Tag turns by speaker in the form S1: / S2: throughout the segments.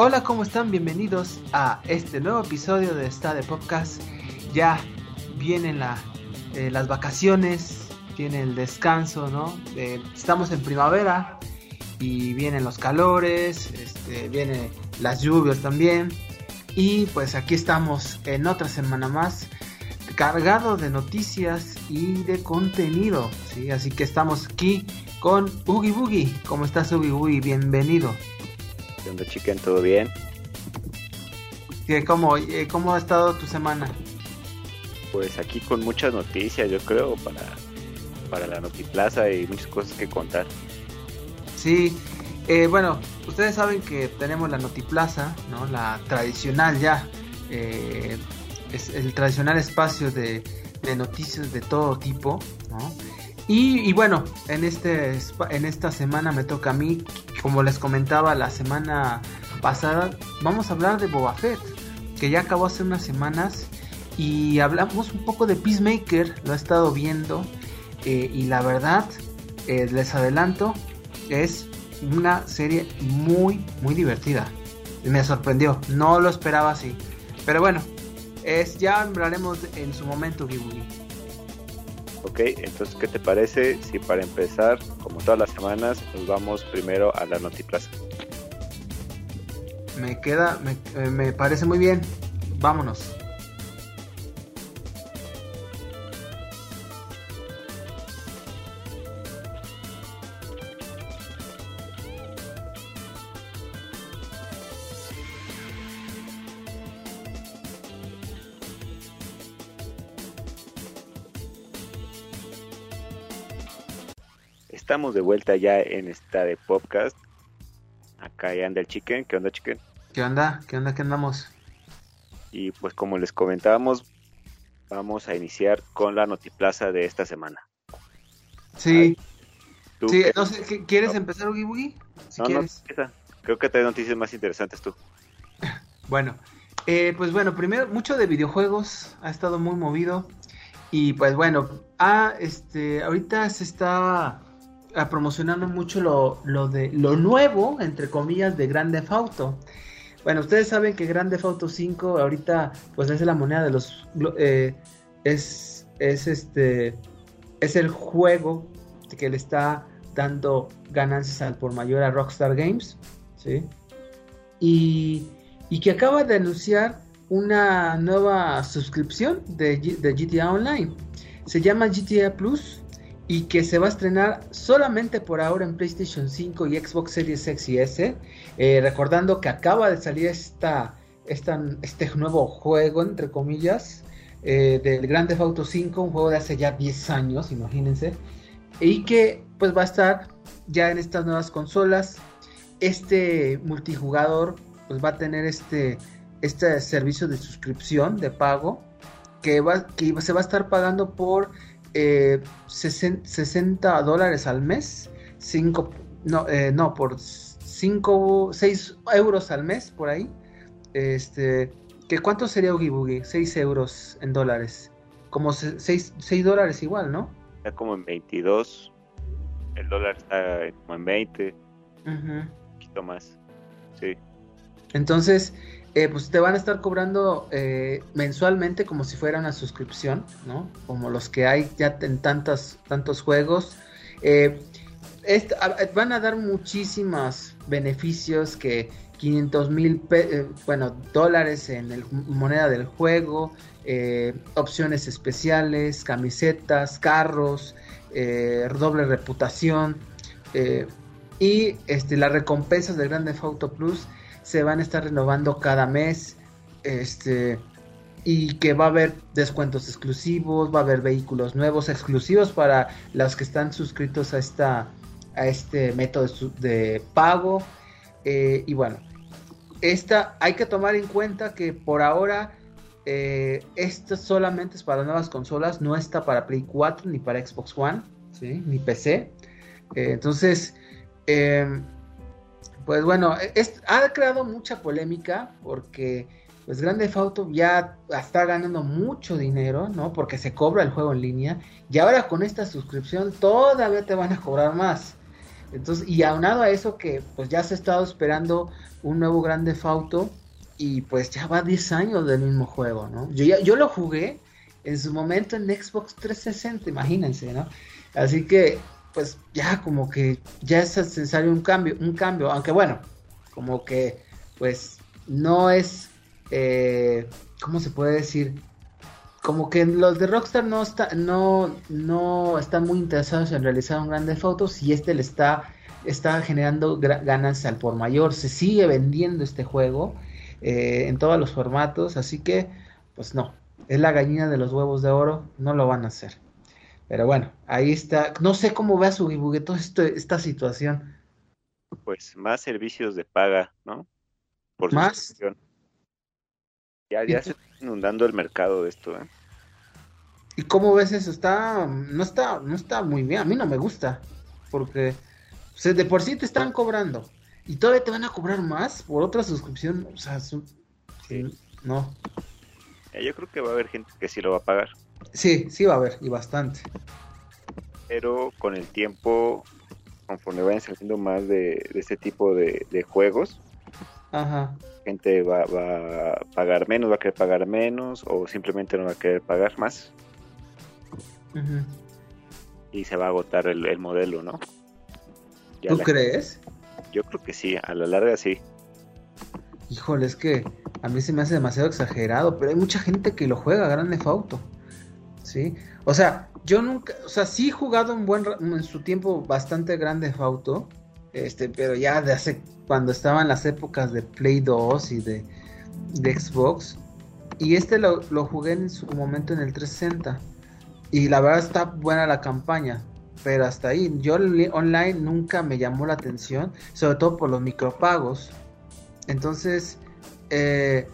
S1: Hola, ¿cómo están? Bienvenidos a este nuevo episodio de Esta de Podcast. Ya vienen eh, las vacaciones, viene el descanso, ¿no? Eh, estamos en primavera y vienen los calores, este, vienen las lluvias también. Y pues aquí estamos en otra semana más, cargado de noticias y de contenido, ¿sí? Así que estamos aquí con Oogie Boogie. ¿Cómo estás, Oogie Boogie? Bienvenido.
S2: ¿Qué onda, chicken? ¿Todo bien?
S1: ¿Cómo, eh, ¿Cómo ha estado tu semana?
S2: Pues aquí con muchas noticias, yo creo, para, para la Notiplaza y muchas cosas que contar.
S1: Sí, eh, bueno, ustedes saben que tenemos la Notiplaza, ¿no? La tradicional ya, eh, es el tradicional espacio de, de, noticias de todo tipo, ¿no? Y, bueno, en, este, en esta semana me toca a mí, como les comentaba la semana pasada, vamos a hablar de Boba Fett, que ya acabó hace unas semanas, y hablamos un poco de Peacemaker, lo he estado viendo, eh, y la verdad, eh, les adelanto, es una serie muy, muy divertida. Me sorprendió, no lo esperaba así. Pero bueno, es, ya hablaremos en su momento.
S2: Ok, entonces, ¿qué te parece si para empezar, como todas las semanas, nos vamos primero a la Notiplaza?
S1: Me queda, me, eh, me parece muy bien. Vámonos.
S2: Estamos de vuelta ya en esta de podcast. Acá ya anda el chicken. ¿Qué onda, chicken?
S1: ¿Qué onda? ¿Qué onda? ¿Qué andamos?
S2: Y pues como les comentábamos, vamos a iniciar con la notiplaza de esta semana.
S1: Sí. sí no sé, ¿quieres no. empezar, Ugi Bugi?
S2: Si no, quieres. no, creo que te noticias más interesantes tú.
S1: bueno, eh, pues bueno, primero, mucho de videojuegos, ha estado muy movido. Y pues bueno, ah, este, ahorita se está promocionando mucho lo, lo, de lo nuevo, entre comillas, de Grand Theft Auto. Bueno, ustedes saben que Grand Theft Auto 5 ahorita pues es la moneda de los eh, es es este es el juego que le está dando ganancias al por mayor a Rockstar Games, ¿sí? Y, y que acaba de anunciar una nueva suscripción de, de GTA Online. Se llama GTA Plus y que se va a estrenar solamente por ahora en PlayStation 5 y Xbox Series X y S. Eh, recordando que acaba de salir esta, esta, este nuevo juego, entre comillas, eh, del Grand Theft Auto 5, un juego de hace ya 10 años, imagínense, y que pues va a estar ya en estas nuevas consolas. Este multijugador pues va a tener este, este servicio de suscripción, de pago, que, va, que se va a estar pagando por eh, 60 dólares al mes, 5, no, eh, no, por 5, 6 euros al mes, por ahí. Este, ¿que ¿Cuánto sería Oogie Boogie? 6 euros en dólares. Como 6, 6 dólares igual, ¿no?
S2: Está como en 22. El dólar está como en 20.
S1: Uh -huh.
S2: Un poquito más. Sí.
S1: Entonces, eh, pues te van a estar cobrando eh, mensualmente como si fuera una suscripción, ¿no? Como los que hay ya en tantos, tantos juegos. Eh, van a dar muchísimos beneficios que 500 mil, bueno, dólares en el, moneda del juego, opciones especiales, camisetas, carros, doble reputación y este, las recompensas del Grand Theft Auto Plus se van a estar renovando cada mes. Este. Y que va a haber descuentos exclusivos, va a haber vehículos nuevos exclusivos para los que están suscritos a esta a este método de pago. Eh, y bueno, esta hay que tomar en cuenta que por ahora eh, esto solamente es para nuevas consolas, no está para Play 4 ni para Xbox One, ¿sí? ni PC. Eh, entonces, eh, pues bueno, es, ha creado mucha polémica porque pues Grande Auto ya está ganando mucho dinero, ¿no? Porque se cobra el juego en línea y ahora con esta suscripción todavía te van a cobrar más. Entonces, y aunado a eso que pues ya se ha estado esperando un nuevo Grande Fauto y pues ya va 10 años del mismo juego, ¿no? Yo, ya, yo lo jugué en su momento en Xbox 360, imagínense, ¿no? Así que pues ya como que ya es necesario un cambio, un cambio, aunque bueno, como que pues no es, eh, ¿cómo se puede decir? Como que los de Rockstar no, está, no, no están muy interesados en realizar un grande fotos y este le está, está generando ganas al por mayor. Se sigue vendiendo este juego eh, en todos los formatos, así que pues no, es la gallina de los huevos de oro, no lo van a hacer. Pero bueno, ahí está. No sé cómo ve a su toda esta situación.
S2: Pues más servicios de paga, ¿no?
S1: Por más.
S2: Ya, ya se está inundando el mercado de esto, ¿eh?
S1: ¿Y cómo ves eso? Está, no está, no está muy bien. A mí no me gusta, porque de por sí te están cobrando y todavía te van a cobrar más por otra suscripción. O sea, sí. no.
S2: Yo creo que va a haber gente que sí lo va a pagar.
S1: Sí, sí va a haber, y bastante.
S2: Pero con el tiempo, conforme vayan saliendo más de, este tipo de, juegos,
S1: Ajá.
S2: gente va, a pagar menos, va a querer pagar menos, o simplemente no va a querer pagar más. Y se va a agotar el, modelo, ¿no?
S1: ¿Tú crees?
S2: Yo creo que sí, a la larga sí.
S1: Híjole, es que a mí se me hace demasiado exagerado, pero hay mucha gente que lo juega Grande Fauto. ¿Sí? O sea, yo nunca, o sea, sí he jugado un buen, en su tiempo bastante grande Fauto, este, pero ya de hace, cuando estaban las épocas de Play 2 y de, Xbox, y este lo, jugué en su momento en el 360, y la verdad está buena la campaña, pero hasta ahí, yo online nunca me llamó la atención, sobre todo por los micropagos, entonces, eh,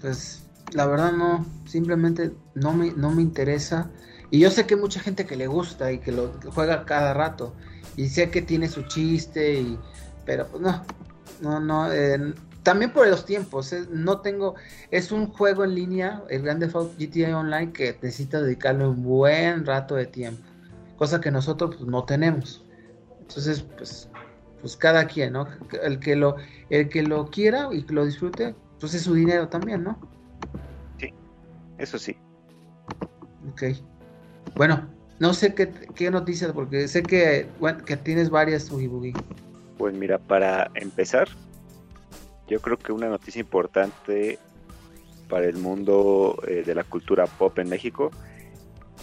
S1: pues la verdad no, simplemente no me, no me interesa. Y yo sé que hay mucha gente que le gusta y que lo juega cada rato. Y sé que tiene su chiste, y, pero pues no, no, no. Eh, también por los tiempos, eh, no tengo, es un juego en línea, el Grand Theft Auto GTA Online, que necesita dedicarle un buen rato de tiempo, cosa que nosotros pues, no tenemos. Entonces, pues, pues cada quien, ¿no? El que lo, el que lo quiera y que lo disfrute, pues es su dinero también, ¿no?
S2: Eso sí.
S1: Ok. Bueno, no sé qué, qué noticias, porque sé que, que tienes varias, Ugi
S2: Pues mira, para empezar, yo creo que una noticia importante para el mundo eh, de la cultura pop en México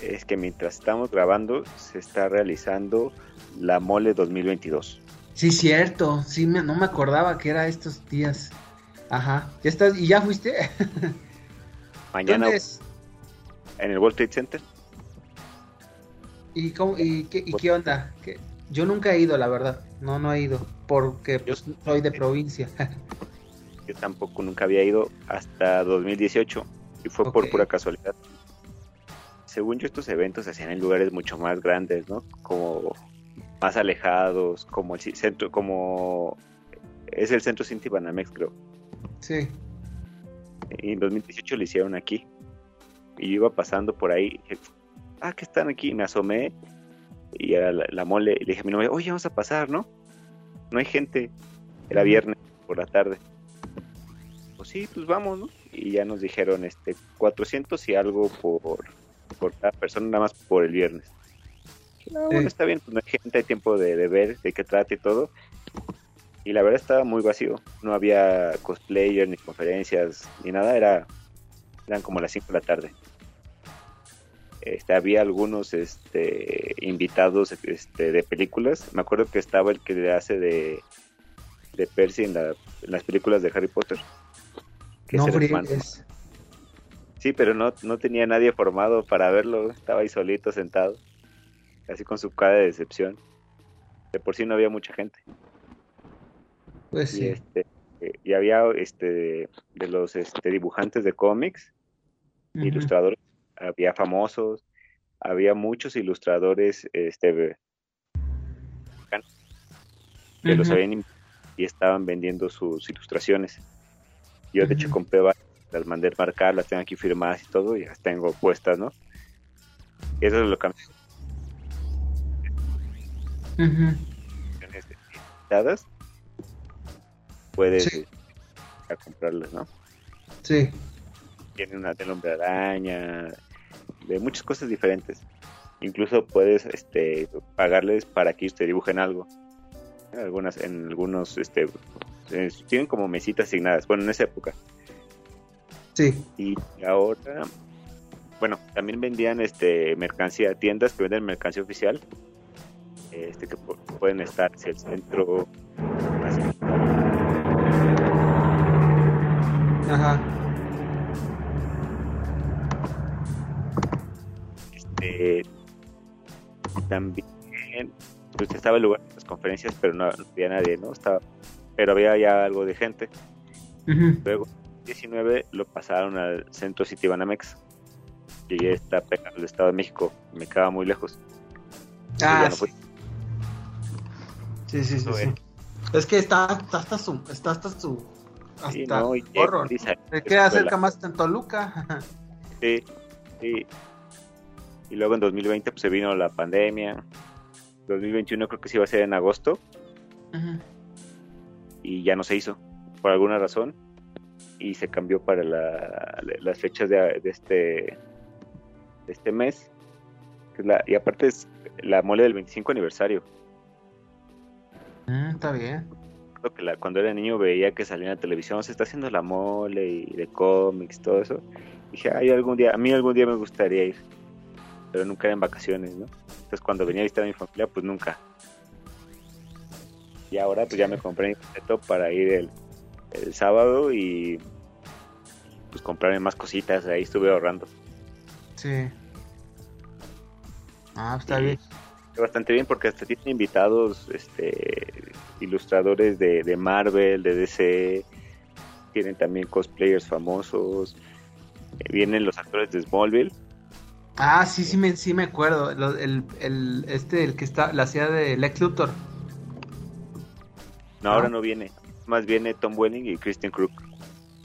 S2: es que mientras estamos grabando se está realizando la Mole 2022.
S1: Sí, cierto. Sí, no me acordaba que era estos días. Ajá. ¿Ya estás? ¿Y ya fuiste?
S2: Mañana en el World Trade Center.
S1: ¿Y, cómo, y, qué, y qué onda? Yo nunca he ido, la verdad. No, no he ido. Porque pues, soy de provincia.
S2: yo tampoco nunca había ido hasta 2018. Y fue por pura casualidad. Según yo, estos eventos se hacían en lugares mucho más grandes, ¿no? Como más alejados, como el centro, como es el centro Cinti Banamex, creo.
S1: Sí.
S2: En 2018 lo hicieron aquí. Y yo iba pasando por ahí. ah, que están aquí. Me asomé. Y era la, mole. Y le dije a mi novia, oye, vamos a pasar, ¿no? No hay gente. Era viernes por la tarde. Pues sí, pues vamos, ¿no? Y ya nos dijeron, este, 400 y algo por, por cada persona, nada más por el viernes. Bueno, está bien, pues no hay gente, hay tiempo de, de ver de qué trata y todo y la verdad estaba muy vacío. No había cosplayer, ni conferencias, ni nada. Era, eran como las 5 de la tarde. Este, había algunos este, invitados este, de películas. Me acuerdo que estaba el que le hace de, de Percy en, las películas de Harry Potter.
S1: Que no, es
S2: Sí, pero no, no tenía nadie formado para verlo. Estaba ahí solito, sentado. Así con su cara de decepción. De por sí no había mucha gente.
S1: Pues
S2: y, este, y había este de los este, dibujantes de cómics, ilustradores, había famosos, había muchos ilustradores este que los habían y estaban vendiendo sus ilustraciones. Yo de hecho compré las mandé a marcar, las tengo aquí firmadas y todo, y las tengo puestas, ¿no? eso es lo que puedes ir a comprarlas, ¿no?
S1: Sí.
S2: Tiene una de hombre araña, de muchas cosas diferentes. Incluso puedes este, pagarles para que te dibujen algo. En algunas, en algunos, este, tienen como mesitas asignadas. Bueno, en esa época.
S1: Sí.
S2: Y ahora, bueno, también vendían este mercancía, tiendas que venden mercancía oficial, este que pueden estar en el centro.
S1: Ajá.
S2: Este también pues estaba el lugar de las conferencias, pero no, había nadie, ¿no? Estaba, pero había ya algo de gente. Luego, 19 lo pasaron al centro City Banamex y ya está pegado al Estado de México, me quedaba muy lejos.
S1: Ah, sí. sí. sí, sí, Es que está, hasta su, está hasta su, hasta sí, no, y Se queda cerca más en Toluca.
S2: sí, sí. Y luego en 2020 pues se vino la pandemia. 2021 creo que sí iba a ser en agosto. Y ya no se hizo, por alguna razón. Y se cambió para las fechas de, este, de este mes. y aparte es la mole del 25 aniversario.
S1: Mm, está bien.
S2: Que la, cuando era niño veía que salía en la televisión, se está haciendo la mole y de cómics, todo eso. dije, ay, algún día, a mí algún día me gustaría ir pero nunca era en vacaciones, ¿no? Entonces cuando venía a visitar a mi familia, pues nunca. Y ahora pues ya me compré mi boleto para ir el, el sábado y pues comprarme más cositas, ahí estuve ahorrando.
S1: Sí. Ah, pues, está bien.
S2: Bastante bien porque hasta tienen invitados este ilustradores de, de Marvel, de DC, tienen también cosplayers famosos, vienen los actores de Smallville
S1: Ah, sí, sí me, sí me acuerdo. el, el, este, el que está, la ciudad de Lex Luthor.
S2: No, ahora no viene. Más viene Tom Welling y Christian Crook.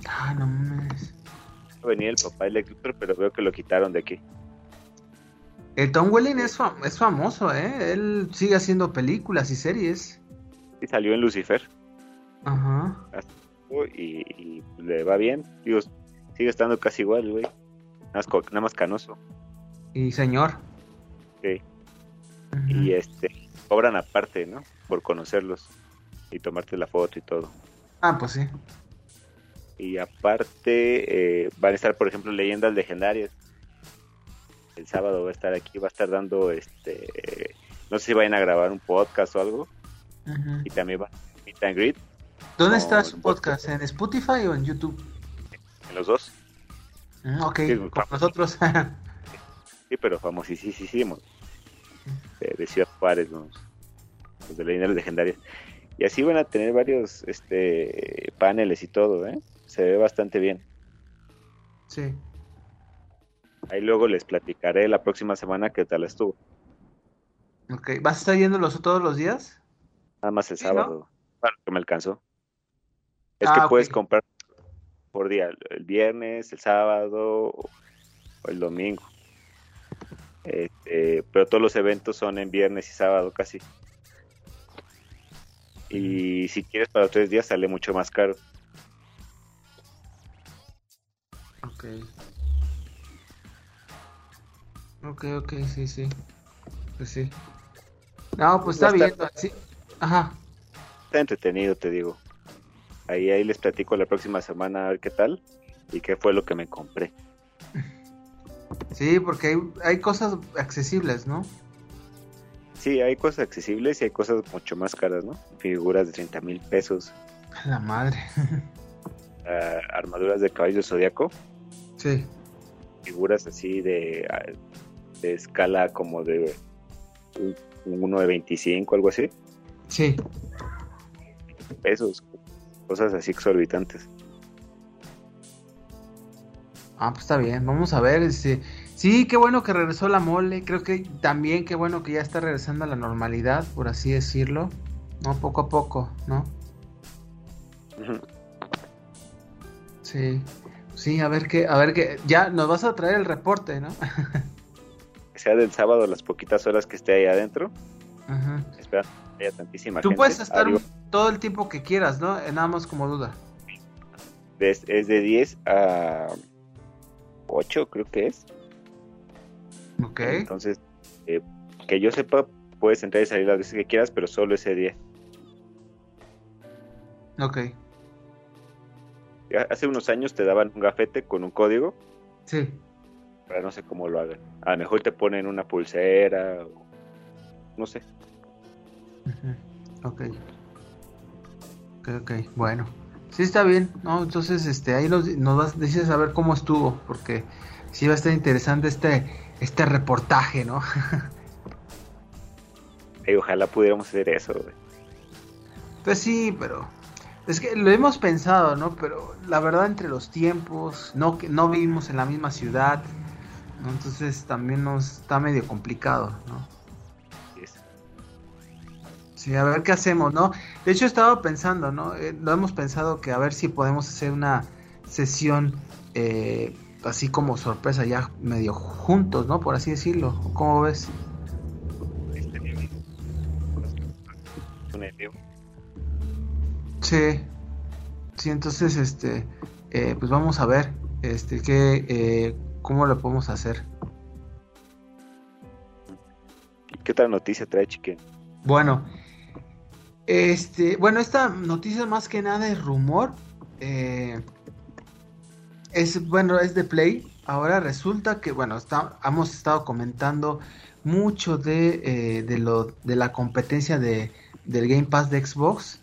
S1: Ah, no mames.
S2: Venía el papá de Lex Luthor, pero veo que lo quitaron de aquí.
S1: El Tom Welling es, es famoso, ¿eh? Él sigue haciendo películas y series.
S2: Y salió en Lucifer.
S1: Ajá.
S2: Y, y le va bien. Digo, sigue estando casi igual, güey. nada más canoso.
S1: Y señor.
S2: Sí. Y este, cobran aparte, ¿no? Por conocerlos y tomarte la foto y todo.
S1: Ah, pues sí.
S2: Y aparte, eh, van a estar, por ejemplo, leyendas legendarias. El sábado va a estar aquí, va a estar dando, este, no sé si vayan a grabar un podcast o algo. Y también va a Meet and Greet.
S1: ¿Dónde está su podcast? ¿En Spotify o en YouTube?
S2: En los dos.
S1: Mm, ok, con nosotros.
S2: Sí, pero famosísimos. De, de Ciudad Juárez, los, los de leyendas legendarias. Y así van a tener varios este paneles y todo, ¿eh? Se ve bastante bien.
S1: Sí.
S2: Ahí luego les platicaré la próxima semana qué tal estuvo.
S1: Ok, ¿vas a estar yéndolos todos los días?
S2: Nada más el sábado. Bueno, que me alcanzó. Es que ah, puedes comprar por día, el viernes, el sábado o el domingo. Este, pero todos los eventos son en viernes y sábado casi. Y si quieres para tres días sale mucho más caro.
S1: Ok. Ok, ok, sí, sí. Pues sí. No, pues está, bien. Sí. Ajá.
S2: Está entretenido, te digo. Ahí, ahí les platico la próxima semana a ver qué tal y qué fue lo que me compré.
S1: Sí, porque hay, hay cosas accesibles, ¿no?
S2: Sí, hay cosas accesibles y hay cosas mucho más caras, ¿no? Figuras de 30 mil pesos.
S1: La madre.
S2: Ah, armaduras de caballo zodiaco.
S1: Sí.
S2: Figuras así de, ah, de escala como de uno de 25, algo así.
S1: Sí.
S2: Pesos, cosas así exorbitantes.
S1: Ah, pues está bien, vamos a ver. Este, sí, qué bueno que regresó la mole. Creo que también qué bueno que ya está regresando a la normalidad, por así decirlo. No, poco a poco, ¿no? Sí, sí, a ver qué, a ver qué. Ya nos vas a traer el reporte, ¿no?
S2: sea del sábado las poquitas horas que esté ahí adentro. Ajá. esperando tantísima
S1: Tú
S2: gente.
S1: puedes estar
S2: Arriba
S1: todo el tiempo que quieras, ¿no? Eh, Nada más como duda.
S2: es, es de 10 a 8, creo que es.
S1: Ok.
S2: Entonces, eh, que yo sepa, puedes entrar y salir las veces que quieras, pero solo ese día.
S1: Ok.
S2: Hace unos años te daban un gafete con un código,
S1: Sí.
S2: pero no sé cómo lo hagan. A lo mejor te ponen una pulsera, o- no sé.
S1: Ok. Ok, ok. Bueno. Sí, está bien. No, entonces, este, ahí nos, nos vas, dices a ver cómo estuvo, porque sí va a estar interesante este, este reportaje, ¿no?
S2: Ojalá pudiéramos hacer eso. güey.
S1: Pues sí, pero es que lo hemos pensado, ¿no? Pero la verdad entre los tiempos, no que no vivimos en la misma ciudad, ¿no? Entonces también nos está medio complicado, ¿no? Sí, a ver qué hacemos, ¿no? De hecho estaba pensando, ¿no? Eh, lo hemos pensado que a ver si podemos hacer una sesión eh, así como sorpresa ya medio juntos, ¿no? Por así decirlo. ¿Cómo ves? Sí, sí, entonces, este, eh, pues vamos a ver, este, qué, eh, cómo lo podemos hacer.
S2: ¿Qué otra noticia trae Chiquen?
S1: Bueno, este, bueno, esta noticia más que nada es rumor, eh, es, bueno, es de Play. Ahora resulta que, bueno, está, hemos estado comentando mucho de, eh, la competencia de, del Game Pass de Xbox.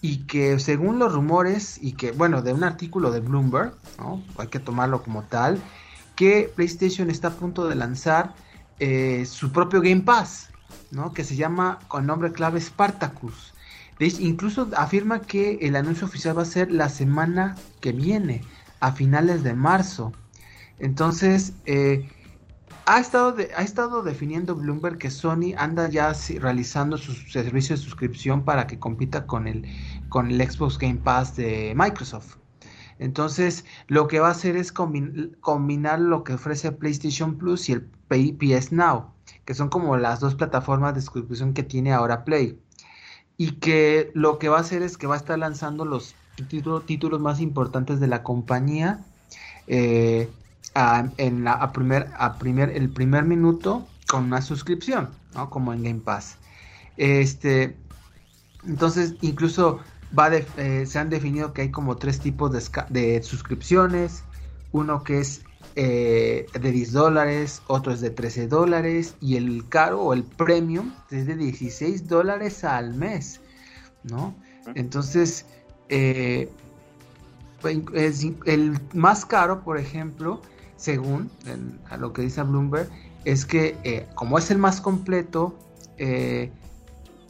S1: Y que según los rumores, y que, bueno, de un artículo de Bloomberg. Hay que tomarlo como tal, que PlayStation está a punto de lanzar eh, su propio Game Pass, ¿no? Que se llama con nombre clave Spartacus. Incluso afirma que el anuncio oficial va a ser la semana que viene, a finales de marzo. Entonces, eh, ha, estado ha estado definiendo Bloomberg que Sony anda ya realizando su servicio de suscripción para que compita con el, con el Xbox Game Pass de Microsoft. Entonces, lo que va a hacer es combin- combinar lo que ofrece PlayStation Plus y el PS Now, que son como las dos plataformas de suscripción que tiene ahora Play. Y que lo que va a hacer es que va a estar lanzando los título- títulos más importantes de la compañía eh, en la, a primer, a primer, el primer minuto con una suscripción, ¿no? Como en Game Pass. Este, entonces, incluso va eh, se han definido que hay como tres tipos de suscripciones. Uno que es eh, de 10 dólares, otro es de 13 dólares y el caro o el premium es de 16 dólares al mes, ¿no? Entonces, eh, pues, es el más caro, por ejemplo, según el- a lo que dice Bloomberg, es que eh, como es el más completo, eh,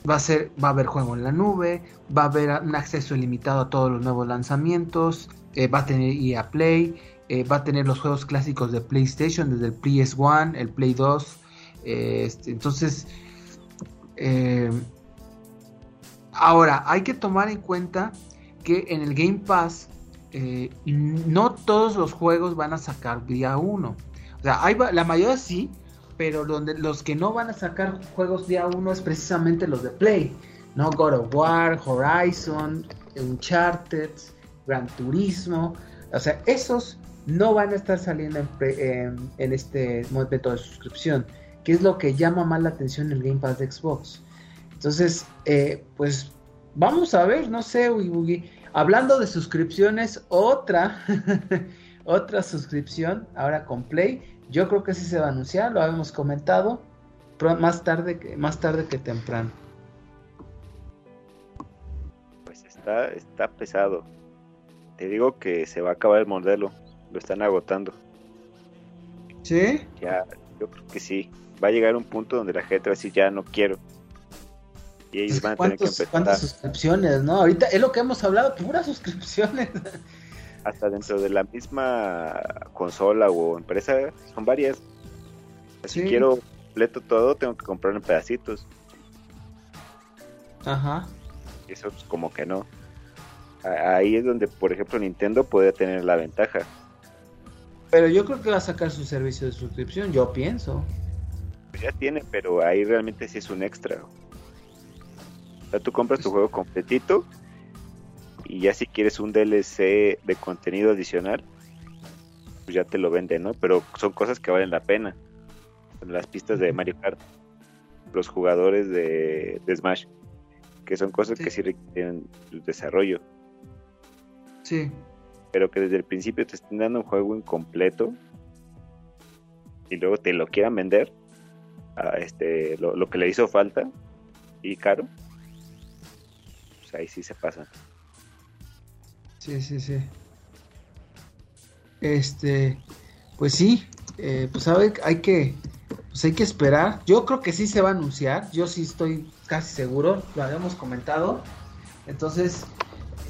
S1: va a ser, va a haber juego en la nube, va a haber un acceso ilimitado a todos los nuevos lanzamientos, eh, va a tener EA Play, eh, va a tener los juegos clásicos de PlayStation, desde el PS1, el Play 2, eh, este, entonces, eh, ahora hay que tomar en cuenta que en el Game Pass no todos los juegos van a sacar día 1. O sea, hay, la mayoría sí, pero donde los que no van a sacar juegos día 1 es precisamente los de Play. ¿no? God of War, Horizon, Uncharted, Gran Turismo. O sea, esos no van a estar saliendo en, este método de suscripción, que es lo que llama más la atención en el Game Pass de Xbox. Entonces, eh, pues vamos a ver, no sé, Ugi Bugi. Hablando de suscripciones, otra, otra suscripción ahora con Play. Yo creo que sí se va a anunciar, lo habíamos comentado, más tarde más tarde que temprano.
S2: Pues está, está pesado. Te digo que se va a acabar el modelo. Lo están agotando.
S1: ¿Sí?
S2: Ya, yo creo que sí. Va a llegar un punto donde la gente va a decir, ya no quiero. Y ellos
S1: Es que
S2: van a tener que
S1: ¿Cuántos-
S2: empezar
S1: ¿Cuántas suscripciones, no? Ahorita es lo que hemos hablado, puras suscripciones.
S2: hasta dentro de la misma consola o empresa. Son varias. Si
S1: Sí.
S2: quiero completo todo, tengo que comprarlo en pedacitos.
S1: Ajá.
S2: Eso pues, como que no. Ahí es donde, por ejemplo, Nintendo puede tener la ventaja.
S1: Pero yo creo que va a sacar su servicio de suscripción, yo pienso.
S2: Pues ya tiene, pero ahí realmente sí es un extra. O sea, tú compras tu juego completito y ya si quieres un DLC de contenido adicional, pues ya te lo venden, ¿no? Pero son cosas que valen la pena. Las pistas de Mario Kart, los jugadores de, Smash, que son cosas que sí requieren desarrollo.
S1: Sí.
S2: Pero que desde el principio te estén dando un juego incompleto y luego te lo quieran vender, a este, lo, que le hizo falta y caro, pues ahí sí se pasa.
S1: Sí, sí, sí. Este, pues sí, eh, pues sabe, hay que, pues hay que esperar. Yo creo que sí se va a anunciar. Yo sí estoy casi seguro. Lo habíamos comentado. Entonces,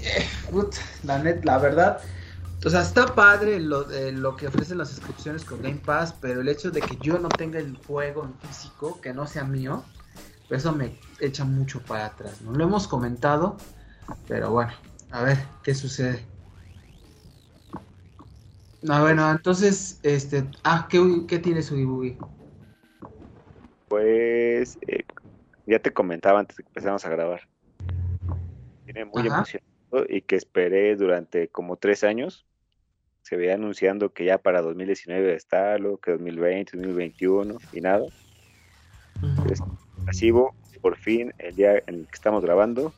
S1: eh, la net, la verdad, o sea, está padre lo, lo que ofrecen las suscripciones con Game Pass, pero el hecho de que yo no tenga el juego en físico, que no sea mío, eso me echa mucho para atrás. No lo hemos comentado, pero bueno, a ver qué sucede. No, bueno, entonces, este, ah, ¿qué, qué tiene su Ibugi?
S2: Pues, eh, ya te comentaba antes de que empezamos a grabar. Tiene muy emocionado y que esperé durante como tres años se veía anunciando que ya para 2019 está lo que 2020, 2021 y nada. Uh por fin, el día en el que estamos grabando,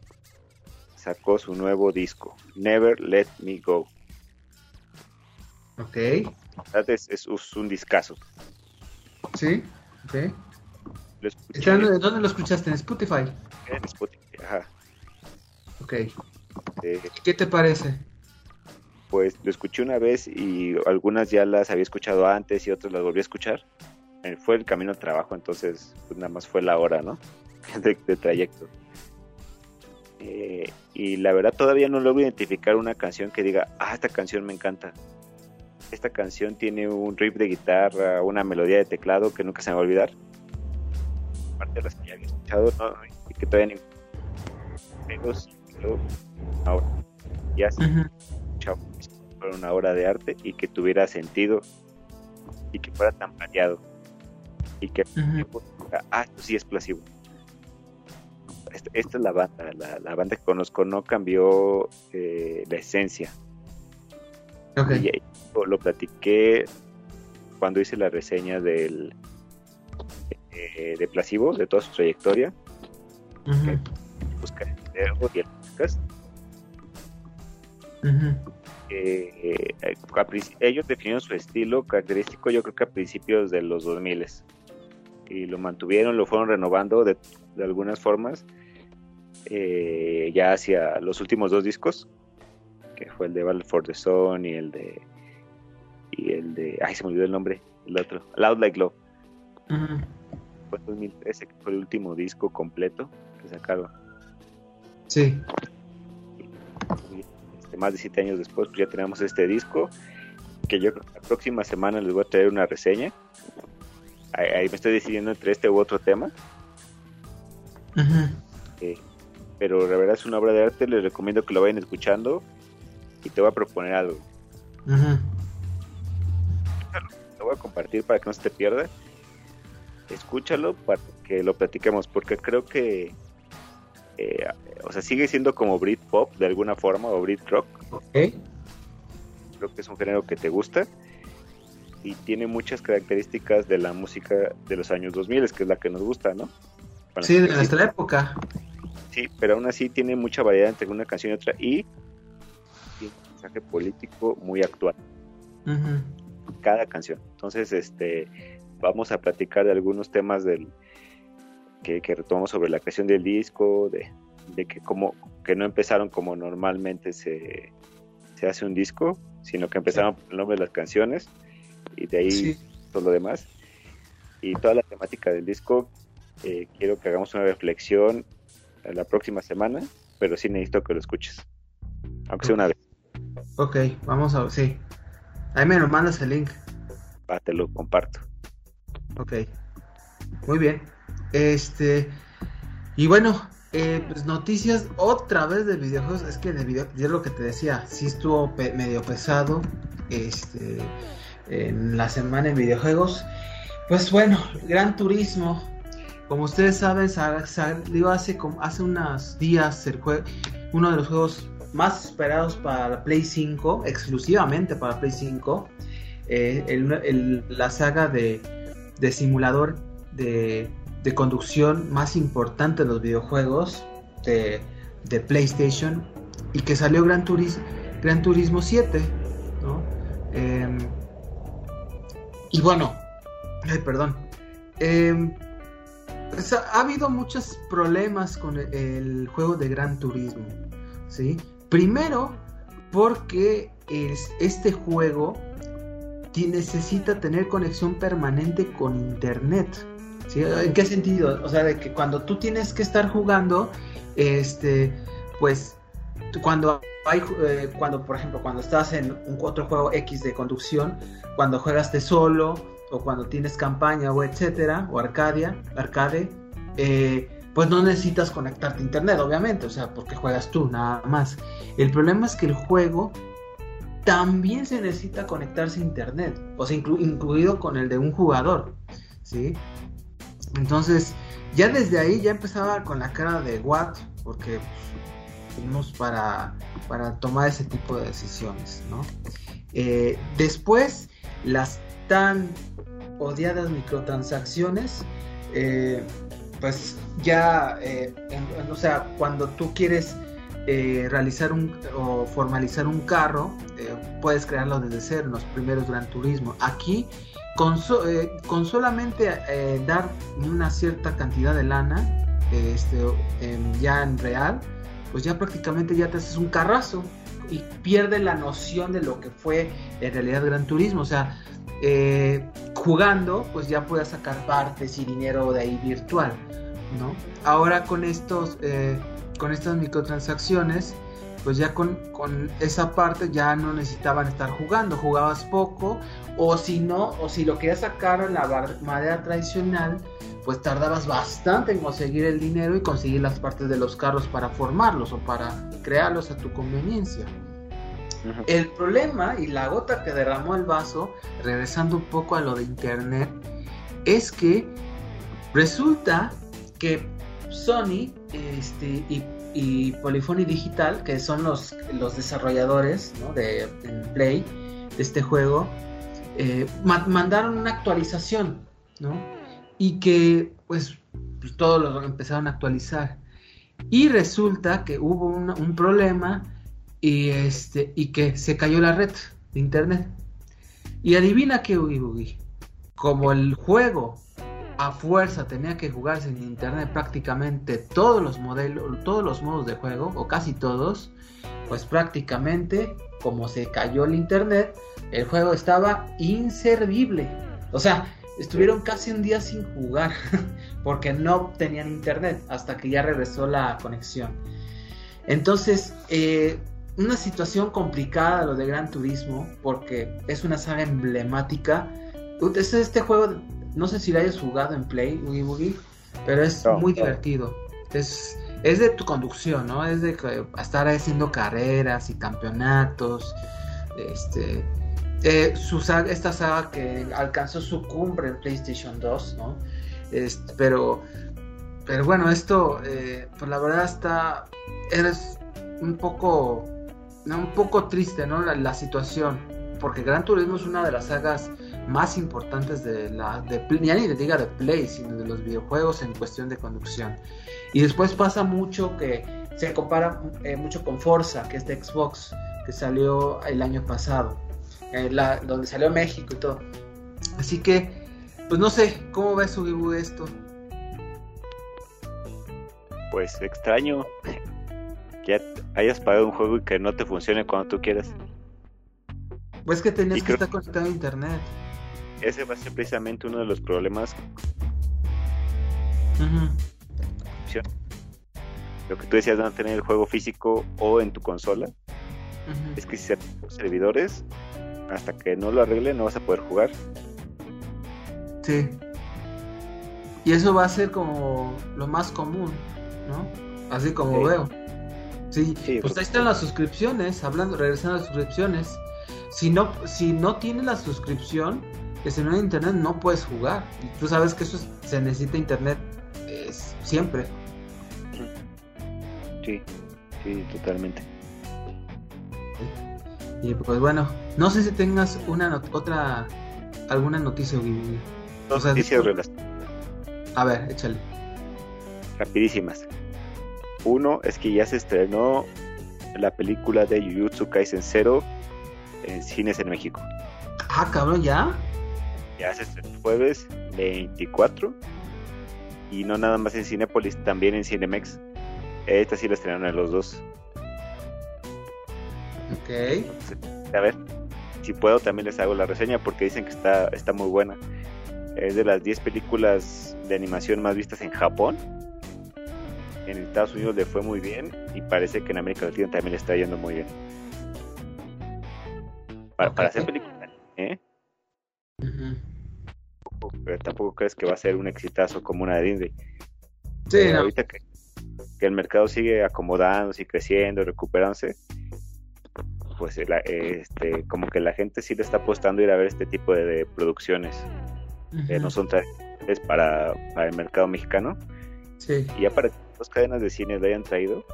S2: sacó su nuevo disco, Never Let Me Go.
S1: Ok.
S2: Es, es, un discazo.
S1: Sí, ok. ¿Dónde lo escuchaste? ¿En Spotify?
S2: En Spotify, ajá.
S1: Ok. ¿Qué te parece?
S2: pues lo escuché una vez y algunas ya las había escuchado antes y otras las volví a escuchar. Eh, fue el camino al trabajo, entonces pues nada más fue la hora, ¿no? de, trayecto. Eh, y la verdad todavía no logro identificar una canción que diga, ah, esta canción me encanta. Esta canción tiene un riff de guitarra, una melodía de teclado que nunca se me va a olvidar. Aparte de las que ya había escuchado, ¿no? Y que todavía ni... sí fuera una obra de arte y que tuviera sentido y que fuera tan variado y que ah, esto sí es placebo. Esta, es la banda, la, banda que conozco no cambió eh, la esencia. lo platiqué cuando hice la reseña del eh, de Placebo, de toda su trayectoria. Buscar el y el podcast. Eh, ellos definieron su estilo característico yo creo que a principios de los 2000 y lo mantuvieron, lo fueron renovando de, algunas formas eh, ya hacia los últimos dos discos que fue el de Battle for the Sun y el de y el de ay se me olvidó el nombre el otro Loud Like Love. Fue en 2013 que fue el último disco completo que sacaron
S1: sí
S2: más de siete años después, pues ya tenemos este disco, que yo la próxima semana les voy a traer una reseña. Ahí, me estoy decidiendo entre este u otro tema. Eh, pero la verdad es una obra de arte, les recomiendo que lo vayan escuchando y te voy a proponer algo. Lo voy a compartir para que no se te pierda. Escúchalo para que lo platiquemos, porque creo que eh, o sea, sigue siendo como Britpop de alguna forma o Brit rock. Creo que es un género que te gusta y tiene muchas características de la música de los años 2000, que es la que nos gusta, ¿no?
S1: sí, de nuestra época.
S2: Sí, pero aún así tiene mucha variedad entre una canción y otra y tiene un mensaje político muy actual. Cada canción. Entonces, este, vamos a platicar de algunos temas del que, que retomamos sobre la creación del disco, de, de que como que no empezaron como normalmente se, se hace un disco, sino que empezaron por el nombre de las canciones y de ahí todo lo demás. Y toda la temática del disco, eh, quiero que hagamos una reflexión la próxima semana, pero sí necesito que lo escuches, aunque sea una vez.
S1: Ok, vamos a ver, sí. Ahí me lo mandas el link.
S2: Ah, te lo comparto.
S1: Ok, muy bien. Este, y bueno, eh, pues noticias otra vez de videojuegos. Es que de video, yo lo que te decía, sí estuvo medio pesado este, en la semana en videojuegos. Pues bueno, Gran Turismo como ustedes saben, salió hace, hace unos días el uno de los juegos más esperados para la Play 5, exclusivamente para Play 5, eh, la saga de, simulador de, conducción más importante de los videojuegos de, PlayStation y que salió Gran Turismo, Gran Turismo 7. Em, y bueno, ay, perdón. Em, ha habido muchos problemas con el, juego de Gran Turismo. ¿sí? Primero, porque es, este juego necesita tener conexión permanente con internet. ¿En qué sentido? O sea, de que cuando tú tienes que estar jugando, este, pues, cuando hay, eh, cuando, por ejemplo, cuando estás en un otro juego X de conducción, cuando juegas de solo, o cuando tienes campaña, o etcétera, o Arcadia, arcade, eh, pues no necesitas conectarte a internet, obviamente, o sea, porque juegas tú, nada más. El problema es que el juego también se necesita conectarse a internet, o sea, incluido con el de un jugador, ¿sí? Entonces, ya desde ahí ya empezaba con la cara de what, porque fuimos para, para tomar ese tipo de decisiones, ¿no? Eh, después, las tan odiadas microtransacciones, eh, pues ya, eh, o sea, cuando tú quieres realizar un o formalizar un carro, puedes crearlo desde cero en los primeros Gran Turismo. Aquí, con, con solamente dar una cierta cantidad de lana, este, ya en real, pues ya prácticamente ya te haces un carrazo y pierde la noción de lo que fue en realidad Gran Turismo. O sea, jugando, pues ya puedes sacar partes y dinero de ahí virtual. ¿no? Ahora con estos, eh, con estas microtransacciones, pues ya con, esa parte ya no necesitaban estar jugando, jugabas poco, o si no, o si lo querías sacar en la manera tradicional, pues tardabas bastante en conseguir el dinero y conseguir las partes de los carros para formarlos o para crearlos a tu conveniencia. El problema y la gota que derramó el vaso, regresando un poco a lo de internet, es que resulta que Sony este, y, y, Polyphony Digital, que son los, los desarrolladores de Play de este juego, eh, mandaron una actualización, ¿no? Y que pues, pues, todos lo empezaron a actualizar. Y resulta que hubo un problema y, este, y que se cayó la red de internet. Y adivina qué, Ugi Como el juego a fuerza tenía que jugarse en internet prácticamente todos los modelos, todos los modos de juego, o casi todos, pues prácticamente como se cayó el internet, el juego estaba inservible. O sea, estuvieron casi un día sin jugar porque no tenían internet hasta que ya regresó la conexión. Entonces, eh, una situación complicada lo de Gran Turismo porque es una saga emblemática. Este juego no sé si lo hayas jugado en Play, Boogie Boogie, pero es muy divertido. Es, es de tu conducción, ¿no? Es de estar haciendo carreras y campeonatos. Este, eh, su esta saga que alcanzó su cumbre en PlayStation 2, ¿no? Pero, pero bueno, esto, eh, pues la verdad está, eres un poco, un poco triste, ¿no? La, situación, porque Gran Turismo es una de las sagas más importantes de la de ya ni de diga de play sino de los videojuegos en cuestión de conducción y después pasa mucho que se compara eh, mucho con Forza que es de Xbox que salió el año pasado eh, la, donde salió México y todo. Así que pues no sé cómo ves Ugibu esto
S2: pues extraño que hayas pagado un juego y que no te funcione cuando tú quieras.
S1: Pues que tenías que estar conectado a internet.
S2: Ese va a ser precisamente uno de los problemas. Lo que tú decías de no tener el juego físico o en tu consola, es que si se servidores, hasta que no lo arreglen, no vas a poder jugar.
S1: Sí. Y eso va a ser como lo más común, ¿no? Así como veo. Sí, pues ahí están las suscripciones, hablando, regresando a las suscripciones. Si no, si no tienes la suscripción, que si no hay internet no puedes jugar. Y tú sabes que eso se necesita internet siempre.
S2: Sí, sí, totalmente.
S1: Y pues bueno, no sé si tengas una otra alguna noticia,
S2: Dos noticias
S1: A ver, échale.
S2: Rapidísimas. Uno es que ya se estrenó la película de Jujutsu Kaisen Zero en cines en México.
S1: Ah, cabrón, ¿ya?
S2: Ya se estrenó jueves 24 y no nada más en Cinepolis, también en Cinemex. Esta sí la estrenaron a los dos.
S1: Ok.
S2: A ver, si puedo también les hago la reseña porque dicen que está, está muy buena. Es de las 10 películas de animación más vistas en Japón. En Estados Unidos le fue muy bien y parece que en América Latina también le está yendo muy bien. Para, para hacer películas, ¿eh? Pero tampoco crees que va a ser un exitazo como una de Disney.
S1: Sí,
S2: eh, Ahorita que, que, el mercado sigue acomodándose y creciendo, recuperándose, pues este, como que la gente sí le está apostando a ir a ver este tipo de, producciones. que no son tradicionales para, para, el mercado mexicano.
S1: Sí.
S2: Y ya para que las cadenas de cine lo hayan traído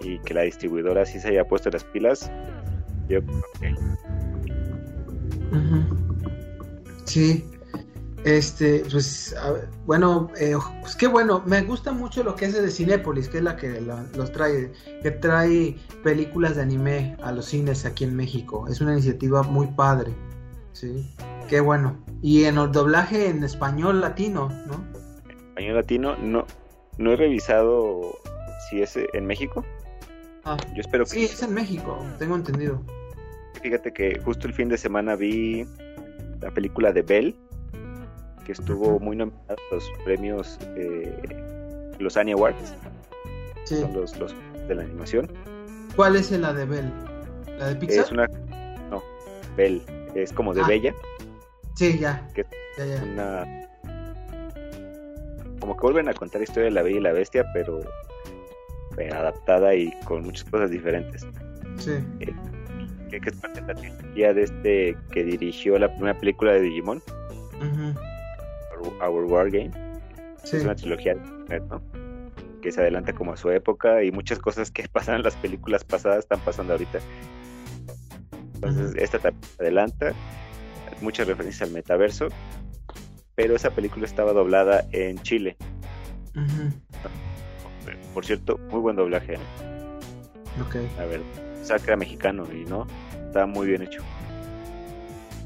S2: y que la distribuidora sí se haya puesto las pilas, yo creo que...
S1: Sí, este, pues, bueno, eh, pues qué bueno, me gusta mucho lo que hace de Cinépolis, que es la que los trae, que trae películas de anime a los cines aquí en México. Es una iniciativa muy padre, sí, qué bueno. Y en el doblaje en español latino, ¿no?
S2: Español latino, no, no he revisado si es en México.
S1: Ah,
S2: yo espero que
S1: sí, es en México, tengo entendido.
S2: Fíjate que justo el fin de semana vi la película de Bell que estuvo muy nominado a los premios, eh, los Annie Awards.
S1: Sí.
S2: Son los, los de la animación.
S1: ¿Cuál es la de Bell? ¿La de Pixar?
S2: Es una. No, Bell. Es como de
S1: Ah.
S2: Bella.
S1: Sí, ya.
S2: Que
S1: ya, ya.
S2: Una. Como que vuelven a contar la historia de la Bella y la Bestia, pero eh, adaptada y con muchas cosas diferentes.
S1: Sí.
S2: Que, que es parte de la trilogía de este que dirigió la primera película de Digimon. Our, Our War Game.
S1: Sí.
S2: es una trilogía ¿no? que se adelanta como a su época y muchas cosas que pasan en las películas pasadas están pasando ahorita. Entonces, esta también se adelanta, muchas referencias al metaverso, pero esa película estaba doblada en Chile. Por cierto, muy buen doblaje, ¿eh?
S1: Ok.
S2: a ver, era mexicano y no, estaba muy bien hecho.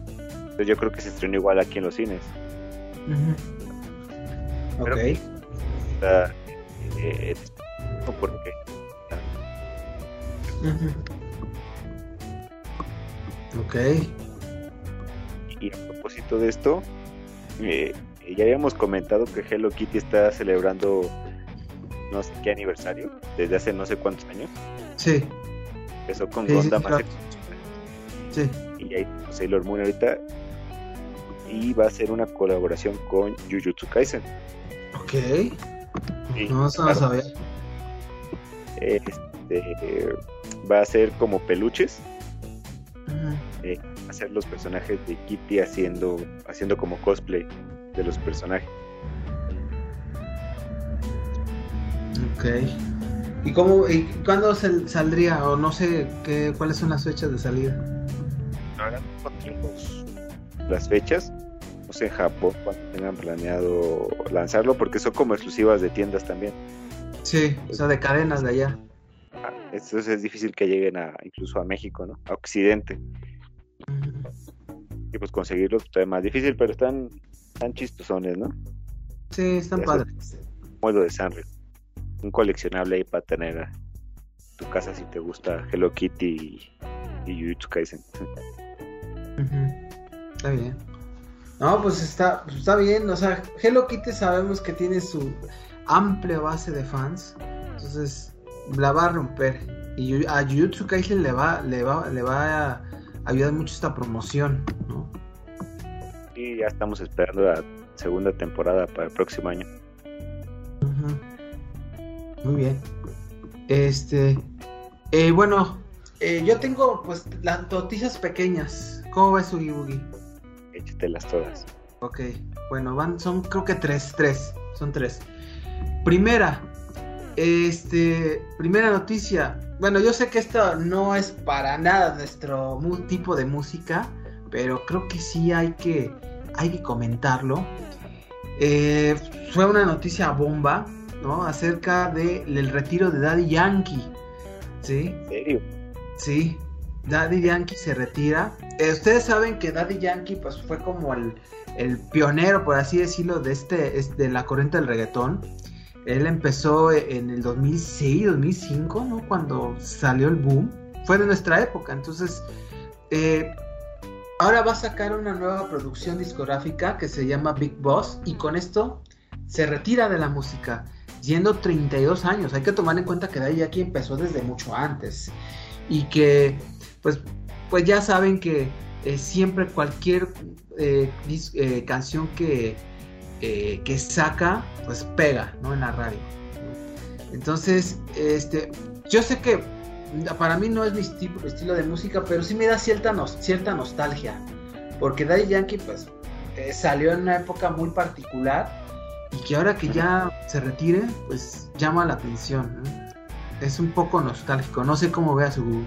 S2: Entonces, yo creo que se estrenó igual aquí en los cines.
S1: Ok.
S2: Está, eh, porque
S1: Ujú. Ok.
S2: Y a propósito de esto, eh, ya habíamos comentado que Hello Kitty está celebrando no sé qué aniversario, desde hace no sé cuántos años.
S1: Sí.
S2: Empezó con
S1: Sí, claro. Sí.
S2: y ahí Sailor Moon ahorita. Y va a hacer una colaboración con Jujutsu Kaisen.
S1: Ok.
S2: Sí,
S1: No,
S2: claro.
S1: sabía.
S2: Este, va a ser como peluches, hacer los personajes de Kitty haciendo, haciendo como cosplay de los personajes.
S1: Ok. ¿Y cómo, y cuándo sal- saldría? O no sé qué, cuáles son las fechas de salida.
S2: Ahora no tenemos las fechas, no sé en Japón cuando tengan planeado lanzarlo, porque son como exclusivas de tiendas también.
S1: Sí, o sea, de cadenas de allá.
S2: Ah, Entonces es difícil que lleguen a incluso a México, ¿no? A Occidente. Y pues conseguirlo pues, todavía más difícil, pero están, están chistosones, ¿no?
S1: Sí, están padres.
S2: Modo de Sanrio. Un coleccionable ahí para tener a tu casa si te gusta Hello Kitty y, y Jujutsu Kaisen.
S1: Ujú. Está bien. No, pues está, pues está bien. O sea, Hello Kitty sabemos que tiene su amplia base de fans. Entonces, la va a romper. Y a Jujutsu Kaisen le va, le va, le va a ayudar mucho esta promoción, ¿no?
S2: Y ya estamos esperando la segunda temporada para el próximo año.
S1: Muy bien. Este, eh, bueno, eh, yo tengo pues las noticias pequeñas. ¿Cómo va su Boogie?
S2: Échatelas todas.
S1: Ok, bueno, van, son creo que tres, tres, son tres. primera, este, primera noticia. Bueno, yo sé que esto no es para nada nuestro tipo de música, pero creo que sí hay que, hay que comentarlo. Eh, fue una noticia bomba, ¿no? Acerca del retiro de Daddy Yankee. ¿Sí?
S2: ¿En serio?
S1: Sí, Daddy Yankee se retira. Eh, ustedes saben que Daddy Yankee pues fue como el, el pionero, por así decirlo, de este, de la corriente del reggaetón. Él empezó en el 2006, 2005, ¿no? Cuando salió el boom. Fue de nuestra época. Entonces, eh, ahora va a sacar una nueva producción discográfica que se llama Big Boss. Y con esto se retira de la música. Yendo 32 años. Hay que tomar en cuenta que Daddy Yankee empezó desde mucho antes. Y que, pues, pues ya saben que eh, siempre cualquier eh, eh, canción que, que saca, pues pega, ¿no? En la radio. Entonces, este, yo sé que para mí no es mi estilo de música, pero sí me da cierta, cierta nostalgia. Porque Daddy Yankee, pues, salió en una época muy particular y que ahora que ya se retire, pues llama la atención. Es un poco nostálgico. No sé cómo vea su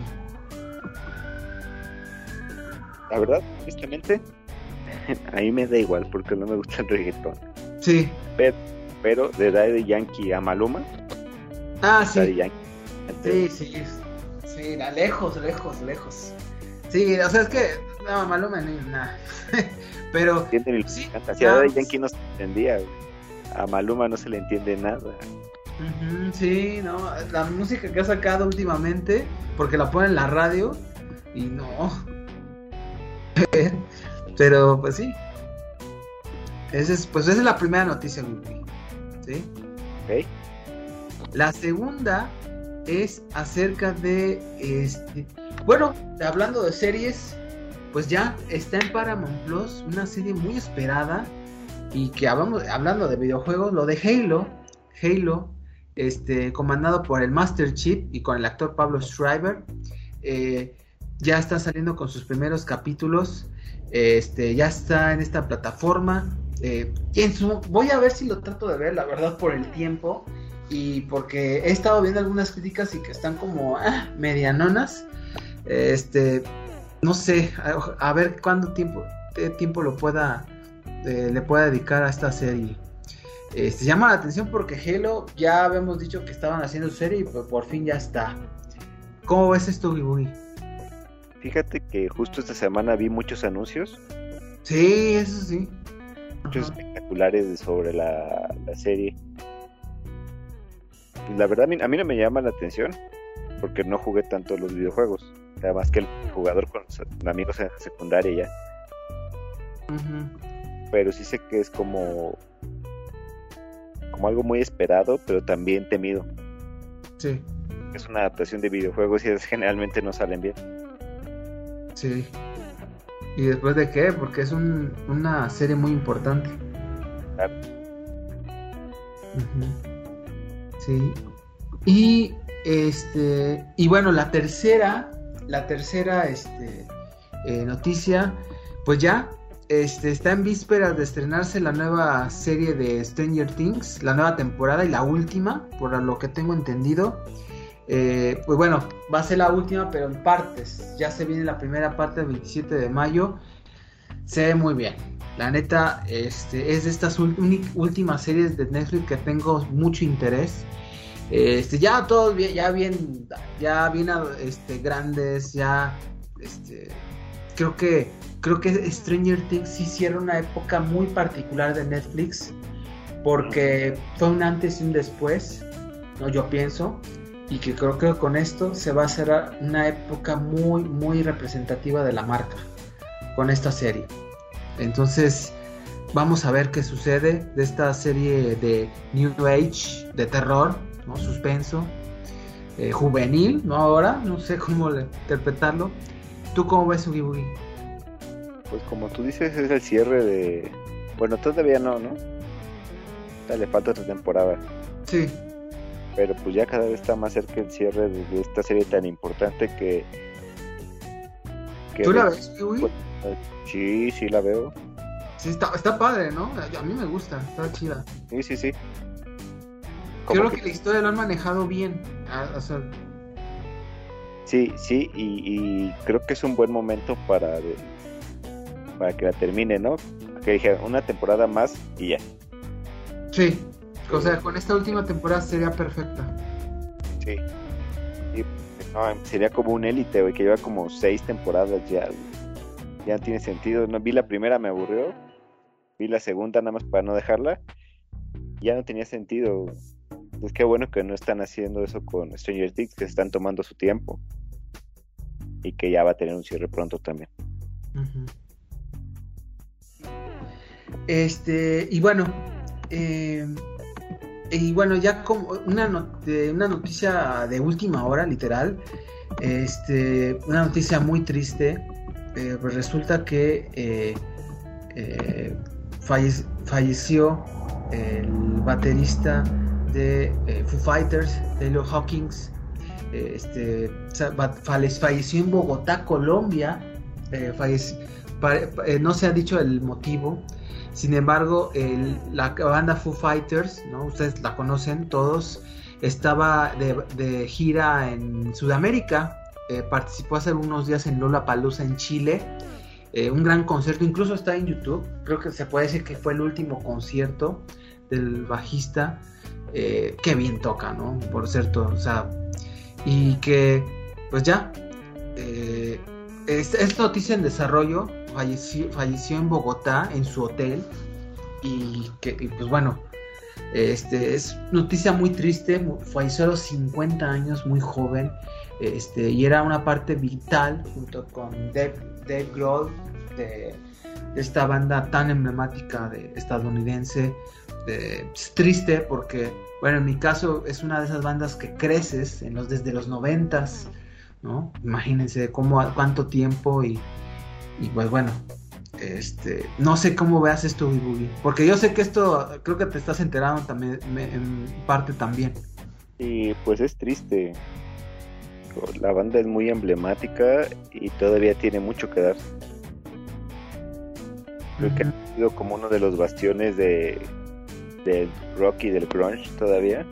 S2: la verdad, honestamente, a mí me da igual porque no me gusta el reggaetón.
S1: Sí.
S2: Pero, pero de Daddy Yankee a Maluma.
S1: Ah, sí. Sí, sí. Sí, lejos, lejos, lejos. Sí, o sea, es que no, Maluma no nada. pero.
S2: sí, si a Daddy Yankee no se entendía, a Maluma no se le entiende nada.
S1: sí, no, la música que ha sacado últimamente, porque la pone en la radio y no, Pero pues sí. Esa es, pues esa es la primera noticia, ¿Sí? La segunda es acerca de este. Bueno, hablando de series, pues ya está en Paramount Plus una serie muy esperada. Y que hablamos, hablando de videojuegos, lo de Halo. Halo, este, comandado por el Master Chief y con el actor Pablo Schreiber. Eh, ya está saliendo con sus primeros capítulos. Este, ya está en esta plataforma. Eh, voy a ver si lo trato de ver, la verdad, por el tiempo. Y porque he estado viendo algunas críticas y que están como ah, medianonas. Este, no sé, a, ver cuánto tiempo, tiempo lo pueda, eh, le pueda dedicar a esta serie. Este, llama la atención porque Halo ya habíamos dicho que estaban haciendo serie y pues por fin ya está. ¿Cómo ves esto, Giburi?
S2: Fíjate que justo esta semana vi muchos anuncios.
S1: Sí, eso sí.
S2: Muchos espectaculares sobre la, serie. la verdad, a mí, no me llama la atención porque no jugué tanto los videojuegos. Además que el jugador con amigos en secundaria ya. Pero sí sé que es como como algo muy esperado, pero también temido.
S1: Sí.
S2: Es una adaptación de videojuegos y generalmente no salen bien.
S1: Sí. ¿Y después de qué? Porque es un, una serie muy importante. Claro. Sí. Y este. Y bueno, la tercera. La tercera este, eh, noticia. Pues ya. Este, está en vísperas de estrenarse la nueva serie de Stranger Things, la nueva temporada y la última, por lo que tengo entendido. Eh, pues bueno, va a ser la última, pero en partes. Ya se viene la primera parte el 27 de mayo. Se ve muy bien. La neta, este, es de estas últimas series de Netflix que tengo mucho interés. Este, ya todos bien, ya bien, ya bien este, grandes, ya este, creo que creo que Stranger Things hicieron una época muy particular de Netflix porque fue un antes y un después, no yo pienso y que creo que con esto se va a hacer una época muy, muy representativa de la marca con esta serie. Entonces, vamos a ver qué sucede de esta serie de New Age, de terror, ¿no? suspenso, eh, juvenil, ¿no? Ahora, no sé cómo interpretarlo. ¿Tú cómo ves su
S2: Pues como tú dices, es el cierre de... Bueno, todavía no, ¿no? Le falta otra temporada.
S1: Sí
S2: pero pues ya cada vez está más cerca el cierre de, esta serie tan importante que...
S1: ¿Tú la ves, Uy?
S2: Sí, sí la veo.
S1: Sí, está, está padre, ¿no? A mí me gusta, está chida.
S2: Sí, sí, sí.
S1: creo que... la historia lo han manejado bien.
S2: Sí, sí, y, creo que es un buen momento para, para que la termine, ¿no? Que dije, una temporada más y ya.
S1: Sí, o sea, con esta última temporada sería perfecta.
S2: Sí. sería como un élite, güey, que lleva como seis temporadas ya. Ya no tiene sentido. No, vi la primera, me aburrió. Vi la segunda nada más para no dejarla. Ya no tenía sentido. Pues qué bueno que no están haciendo eso con Stranger Things, que están tomando su tiempo. Y que ya va a tener un cierre pronto también.
S1: Este, y bueno, eh, y bueno, ya como una, una noticia de última hora, literal, este, una noticia muy triste, eh, pues resulta que eh, eh, falleció el baterista de Foo Fighters, Taylor Hawkins, este, falleció en Bogotá, Colombia, no se ha dicho el motivo, sin embargo, la banda Foo Fighters, ¿no? Ustedes la conocen todos, estaba de, gira en Sudamérica, eh, participó hace unos días en Lola Palusa en Chile, eh, un gran concierto, incluso está en YouTube, creo que se puede decir que fue el último concierto del bajista, eh, que bien toca, ¿no? Por cierto, o sea, y que, pues ya, es, es noticia en desarrollo, falleció, en Bogotá, en su hotel, y que, pues bueno, este, es noticia muy triste, falleció a los 50 años, muy joven, este, y era una parte vital junto con Dave, Grohl de, esta banda tan emblemática de estadounidense. es triste porque, bueno, en mi caso es una de esas bandas que creces en los, desde los noventas, ¿no? Imagínense cómo, cuánto tiempo y, y pues bueno, este, no sé cómo veas esto, porque yo sé que esto, creo que te estás enterando también, en parte también.
S2: Y pues es triste. La banda es muy emblemática y todavía tiene mucho que dar. Creo que ha sido como uno de los bastiones de del rock y del grunge todavía.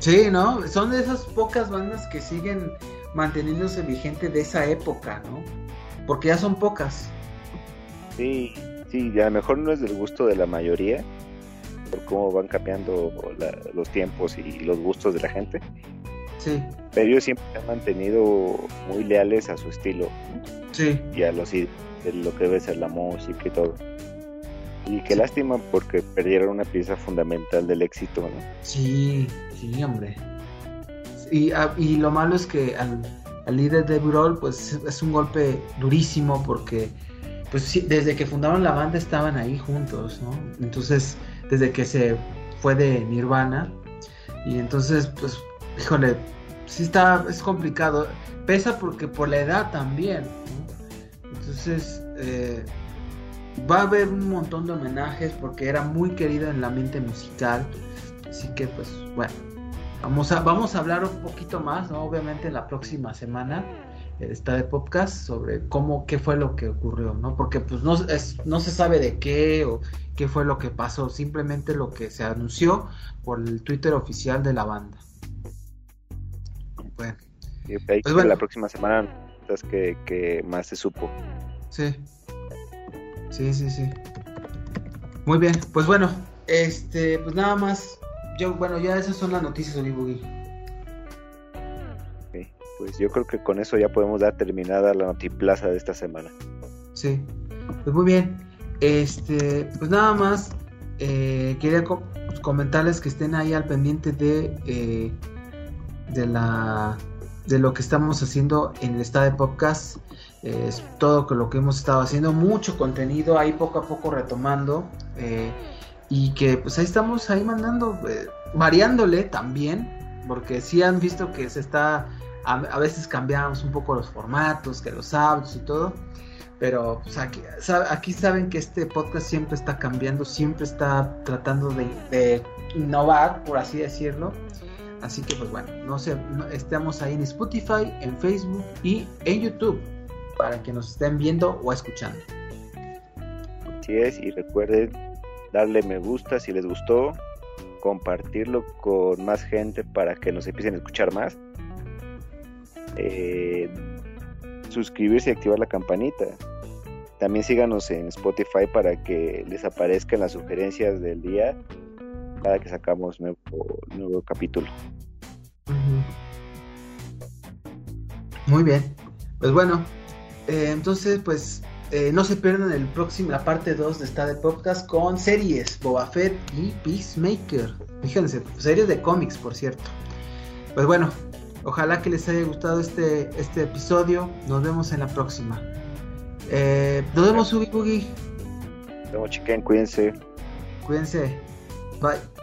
S1: Sí, ¿no? Son de esas pocas bandas que siguen manteniéndose vigente de esa época, ¿no? Porque ya son pocas.
S2: Sí, sí, a lo mejor no es del gusto de la mayoría, por cómo van cambiando los tiempos y los gustos de la gente.
S1: Sí.
S2: Pero ellos siempre se han mantenido muy leales a su estilo.
S1: Sí.
S2: Y a los, lo que debe ser la música y todo. Y qué lástima porque perdieron una pieza fundamental del éxito, ¿no?
S1: Sí, sí, hombre. Y, ah, y lo malo es que al, al líder de Burol, pues es un golpe durísimo porque pues desde que fundaron la banda estaban ahí juntos, ¿no? Entonces, desde que se fue de Nirvana y entonces pues híjole, sí está es complicado, pesa porque por la edad también, ¿no? Entonces, eh, va a haber un montón de homenajes porque era muy querido en la mente musical, así que pues bueno, Vamos a, vamos a hablar un poquito más, ¿no? Obviamente la próxima semana eh, está de podcast sobre cómo, qué fue lo que ocurrió, ¿no? Porque pues no, es, no se sabe de qué o qué fue lo que pasó, simplemente lo que se anunció por el Twitter oficial de la banda.
S2: Bueno. pues la próxima semana es que, que más se supo.
S1: Sí. Sí, sí, sí. Muy bien, pues bueno, este, pues nada más yo, bueno, ya esas son las noticias, de Boogie.
S2: pues yo creo que con eso ya podemos dar terminada la notiplaza de esta semana.
S1: Sí, pues muy bien. Este, pues nada más eh, quería comentarles que estén ahí al pendiente de eh, de la de lo que estamos haciendo en el estado de podcast. es todo lo que hemos estado haciendo, mucho contenido ahí poco a poco retomando. Eh, y que pues ahí estamos ahí mandando, eh, variándole también, porque sí han visto que se está, a, veces cambiamos un poco los formatos, que los audios y todo, pero pues aquí, saben que este podcast siempre está cambiando, siempre está tratando de, innovar, por así decirlo. Así que pues bueno, no sé, estamos ahí en Spotify, en Facebook y en YouTube para que nos estén viendo o escuchando.
S2: Así es, y recuerden darle me gusta si les gustó, compartirlo con más gente para que nos empiecen a escuchar más. Eh, suscribirse y activar la campanita. También síganos en Spotify para que les aparezcan las sugerencias del día cada que sacamos nuevo, nuevo capítulo.
S1: Muy bien. Pues bueno, eh, entonces pues eh, no se pierdan el próximo, la parte 2 de esta de podcast con series, Boba Fett y Peacemaker. Fíjense, series de cómics, por cierto. Pues bueno, ojalá que les haya gustado este, este episodio. Nos vemos en la próxima. Eh, nos vemos, Ubi Boogie.
S2: Nos vemos, chiquen. Cuídense.
S1: Cuídense. Bye.